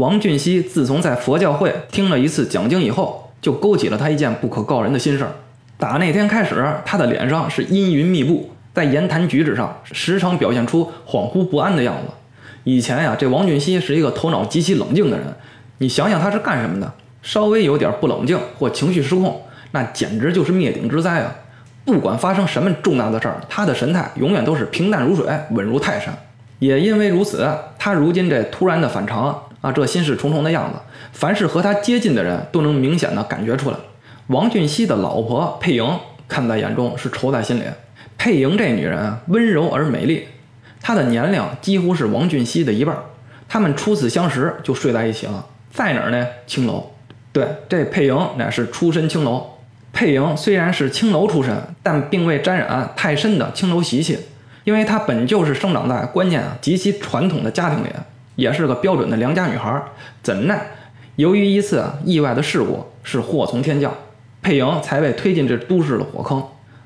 王俊熙自从在佛教会听了一次讲经以后，就勾起了他一件不可告人的心事儿。打那天开始，他的脸上是阴云密布，在言谈举止上时常表现出恍惚不安的样子。以前呀，这王俊熙是一个头脑极其冷静的人。你想想他是干什么的？稍微有点不冷静或情绪失控，那简直就是灭顶之灾啊！不管发生什么重大的事儿，他的神态永远都是平淡如水，稳如泰山。也因为如此，他如今这突然的反常。啊，这心事重重的样子，凡是和他接近的人都能明显的感觉出来。王俊熙的老婆佩莹看在眼中，是愁在心里。佩莹这女人温柔而美丽，她的年龄几乎是王俊熙的一半。他们初次相识就睡在一起了，在哪儿呢？青楼。对，这佩莹乃是出身青楼。佩莹虽然是青楼出身，但并未沾染太深的青楼习气，因为她本就是生长在观念啊极其传统的家庭里。也是个标准的良家女孩，怎奈由于一次意外的事故，是祸从天降，佩莹才被推进这都市的火坑。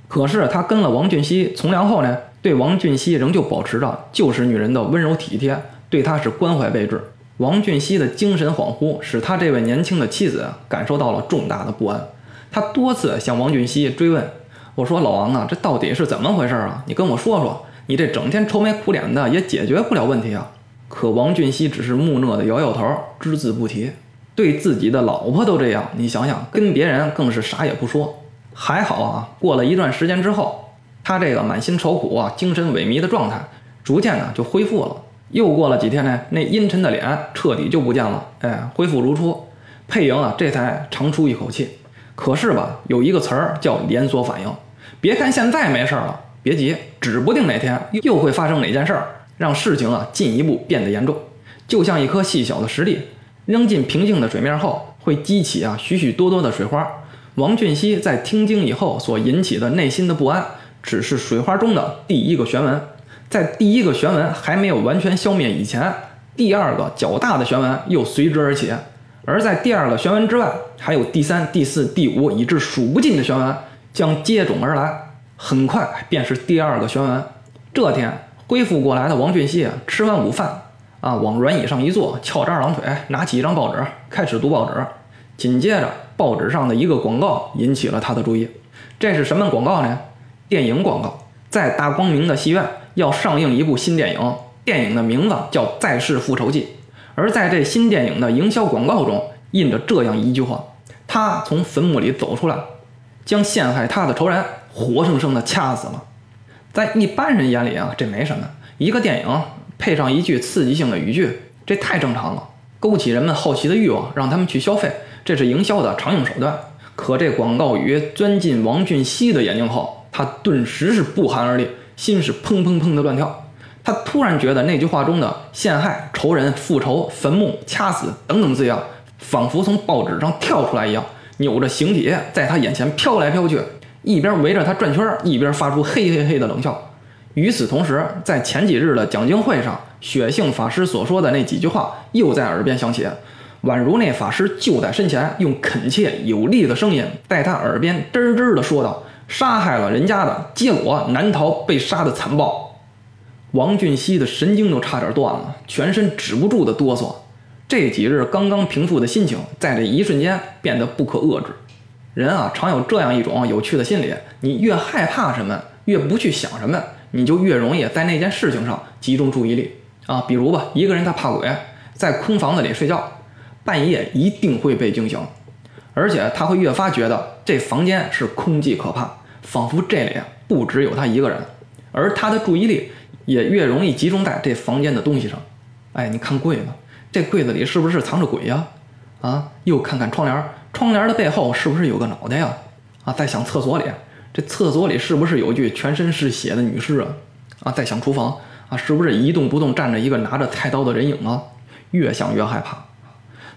可是她跟了王俊熙从良后呢，对王俊熙仍旧保持着旧时女人的温柔体贴，对他是关怀备至。王俊熙的精神恍惚，使他这位年轻的妻子感受到了重大的不安。他多次向王俊熙追问：“我说老王啊，这到底是怎么回事啊？你跟我说说，你这整天愁眉苦脸的，也解决不了问题啊。”可王俊熙只是木讷的摇摇头，只字不提。对自己的老婆都这样，你想想，跟别人更是啥也不说。还好啊，过了一段时间之后，他这个满心愁苦啊、精神萎靡的状态，逐渐呢就恢复了。又过了几天呢，那阴沉的脸彻底就不见了，哎，恢复如初。佩莹啊，这才长出一口气。可是吧，有一个词儿叫连锁反应。别看现在没事了，别急，指不定哪天又会发生哪件事儿。让事情啊进一步变得严重，就像一颗细小的石粒扔进平静的水面后，会激起啊许许多多的水花。王俊熙在听经以后所引起的内心的不安，只是水花中的第一个旋纹，在第一个旋纹还没有完全消灭以前，第二个较大的旋纹又随之而起，而在第二个旋纹之外，还有第三、第四、第五，以致数不尽的旋纹将接踵而来，很快便是第二个旋纹。这天。恢复过来的王俊熙啊吃完午饭啊，往软椅上一坐，翘着二郎腿，拿起一张报纸，开始读报纸。紧接着，报纸上的一个广告引起了他的注意。这是什么广告呢？电影广告，在大光明的戏院要上映一部新电影，电影的名字叫《再世复仇记》。而在这新电影的营销广告中，印着这样一句话：他从坟墓里走出来，将陷害他的仇人活生生的掐死了。在一般人眼里啊，这没什么。一个电影配上一句刺激性的语句，这太正常了，勾起人们好奇的欲望，让他们去消费，这是营销的常用手段。可这广告语钻进王俊熙的眼睛后，他顿时是不寒而栗，心是砰砰砰的乱跳。他突然觉得那句话中的陷害、仇人、复仇、坟墓、掐死等等字样，仿佛从报纸上跳出来一样，扭着形体在他眼前飘来飘去。一边围着他转圈，一边发出嘿嘿嘿的冷笑。与此同时，在前几日的讲经会上，血性法师所说的那几句话又在耳边响起，宛如那法师就在身前，用恳切有力的声音在他耳边吱吱地说道：“杀害了人家的，结果难逃被杀的残暴。”王俊熙的神经都差点断了，全身止不住的哆嗦。这几日刚刚平复的心情，在这一瞬间变得不可遏制。人啊，常有这样一种有趣的心理：你越害怕什么，越不去想什么，你就越容易在那件事情上集中注意力啊。比如吧，一个人他怕鬼，在空房子里睡觉，半夜一定会被惊醒，而且他会越发觉得这房间是空寂可怕，仿佛这里不只有他一个人，而他的注意力也越容易集中在这房间的东西上。哎，你看柜子，这柜子里是不是藏着鬼呀？啊，又看看窗帘。窗帘的背后是不是有个脑袋呀？啊，在想厕所里，这厕所里是不是有具全身是血的女尸啊？啊，在想厨房啊，是不是一动不动站着一个拿着菜刀的人影啊？越想越害怕。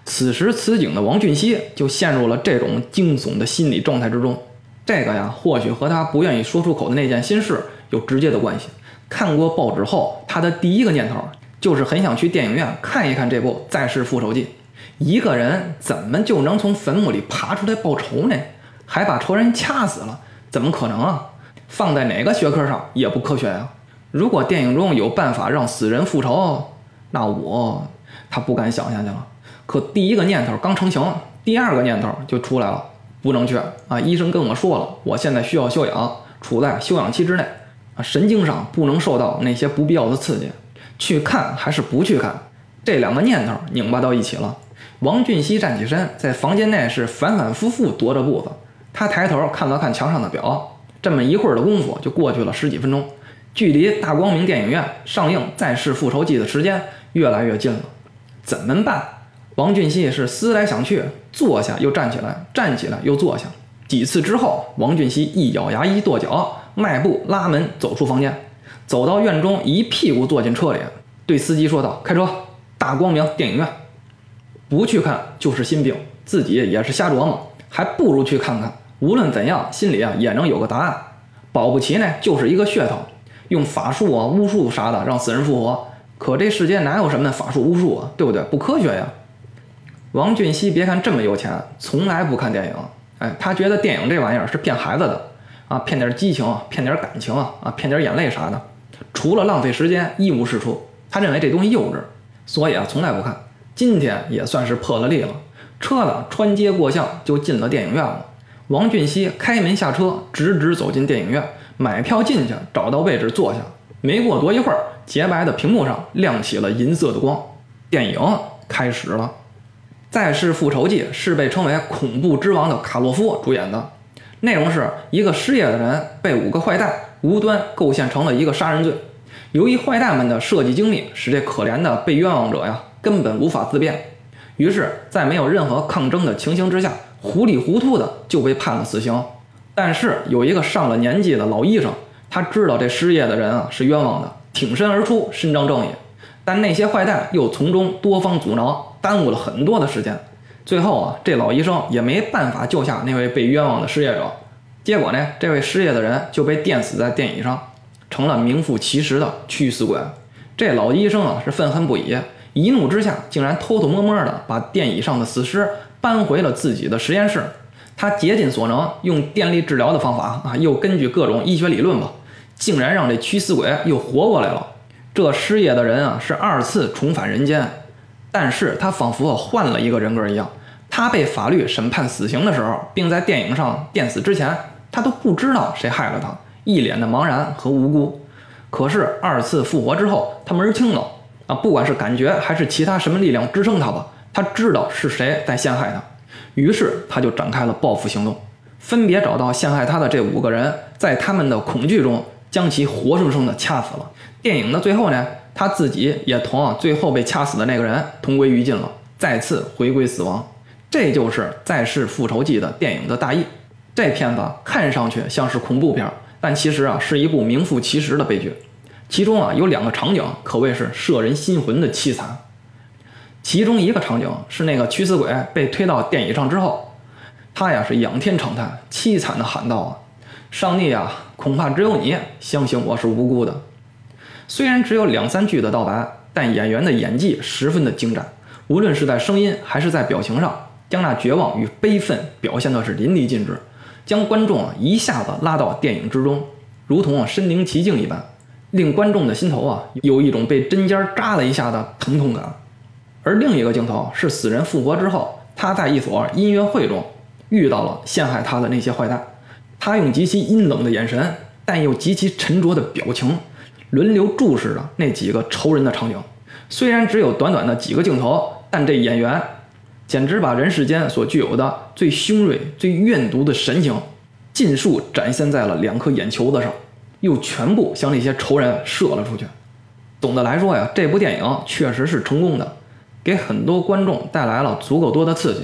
此时此景的王俊熙就陷入了这种惊悚的心理状态之中。这个呀，或许和他不愿意说出口的那件心事有直接的关系。看过报纸后，他的第一个念头就是很想去电影院看一看这部《再世复仇记》。一个人怎么就能从坟墓里爬出来报仇呢？还把仇人掐死了？怎么可能啊？放在哪个学科上也不科学呀！如果电影中有办法让死人复仇，那我他不敢想下去了。可第一个念头刚成型，第二个念头就出来了，不能去啊！医生跟我说了，我现在需要休养，处在休养期之内啊，神经上不能受到那些不必要的刺激。去看还是不去看？这两个念头拧巴到一起了。王俊熙站起身，在房间内是反反复复踱着步子。他抬头看了看墙上的表，这么一会儿的功夫就过去了十几分钟，距离大光明电影院上映《再世复仇记》的时间越来越近了。怎么办？王俊熙是思来想去，坐下又站起来，站起来又坐下。几次之后，王俊熙一咬牙一跺脚，迈步拉门走出房间，走到院中，一屁股坐进车里，对司机说道：“开车，大光明电影院。不去看就是心病，自己也是瞎琢磨，还不如去看看。无论怎样，心里啊也能有个答案。保不齐呢，就是一个噱头，用法术啊、巫术啥的让死人复活。可这世间哪有什么法术巫术啊，对不对？不科学呀。”王俊熙别看这么有钱，从来不看电影。哎，他觉得电影这玩意儿是骗孩子的啊，骗点激情，骗点感情啊，啊，骗点眼泪啥的，除了浪费时间，一无是处。他认为这东西幼稚，所以啊，从来不看。今天也算是破了例了。车子穿街过巷就进了电影院了。王俊熙开门下车，直直走进电影院，买票进去，找到位置坐下。没过多一会儿，洁白的屏幕上亮起了银色的光，电影开始了。《再世复仇记》是被称为“恐怖之王”的卡洛夫主演的，内容是一个失业的人被五个坏蛋无端构陷成了一个杀人罪。由于坏蛋们的设计精密，使这可怜的被冤枉者呀根本无法自辩，于是，在没有任何抗争的情形之下，糊里糊涂的就被判了死刑。但是有一个上了年纪的老医生，他知道这失业的人啊是冤枉的，挺身而出伸张正义，但那些坏蛋又从中多方阻挠。耽误了很多的时间，最后啊，这老医生也没办法救下那位被冤枉的失业者，结果呢，这位失业的人就被电死在电椅上，成了名副其实的驱死鬼。这老医生啊是愤恨不已，一怒之下竟然偷偷摸摸的把电椅上的死尸搬回了自己的实验室。他竭尽所能，用电力治疗的方法啊，又根据各种医学理论吧，竟然让这驱死鬼又活过来了。这失业的人啊是二次重返人间。但是他仿佛换了。一个人格一样，他被法律审判死刑的时候，并在电影上电死之前，他都不知道谁害了。他，一脸的茫然和无辜。可是二次复活之后，他门儿清了。啊！不管是感觉还是其他什么力量支撑他吧，他知道是谁在陷害他，于是他就展开了报复行动，分别找到陷害他的这五个人，在他们的恐惧中将其活生生的掐死了。电影的最后呢？他自己也同啊，最后被掐死的那个人同归于尽了，再次回归死亡。这就是《再世复仇记》的电影的大意。这片子看上去像是恐怖片，但其实啊是一部名副其实的悲剧。其中啊有两个场景可谓是摄人心魂的凄惨。其中一个场景是那个驱死鬼被推到电椅上之后，他呀是仰天长叹，凄惨的喊道：“啊，上帝啊，恐怕只有你相信我是无辜的。”虽然只有两三句的道白，但演员的演技十分的精湛，无论是在声音还是在表情上，将那绝望与悲愤表现的是淋漓尽致，将观众啊一下子拉到电影之中，如同身临其境一般，令观众的心头啊有一种被针尖扎了一下的疼痛感。而另一个镜头是死人复活之后，他在一所音乐会中遇到了陷害他的那些坏蛋，他用极其阴冷的眼神，但又极其沉着的表情。轮流注视着那几个仇人的场景，虽然只有短短的几个镜头，但这演员简直把人世间所具有的最凶锐、最怨毒的神情，尽数展现在了两颗眼球子上，又全部向那些仇人射了出去。总的来说呀，这部电影确实是成功的，给很多观众带来了足够多的刺激。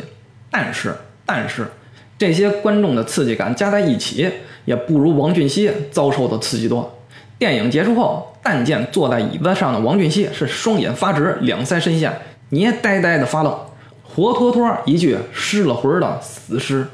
但是，但是这些观众的刺激感加在一起，也不如王俊熙遭受的刺激多。电影结束后，但见坐在椅子上的王俊熙是双眼发直，两腮深陷，捏呆呆的发愣，活脱脱一具失了魂的死尸。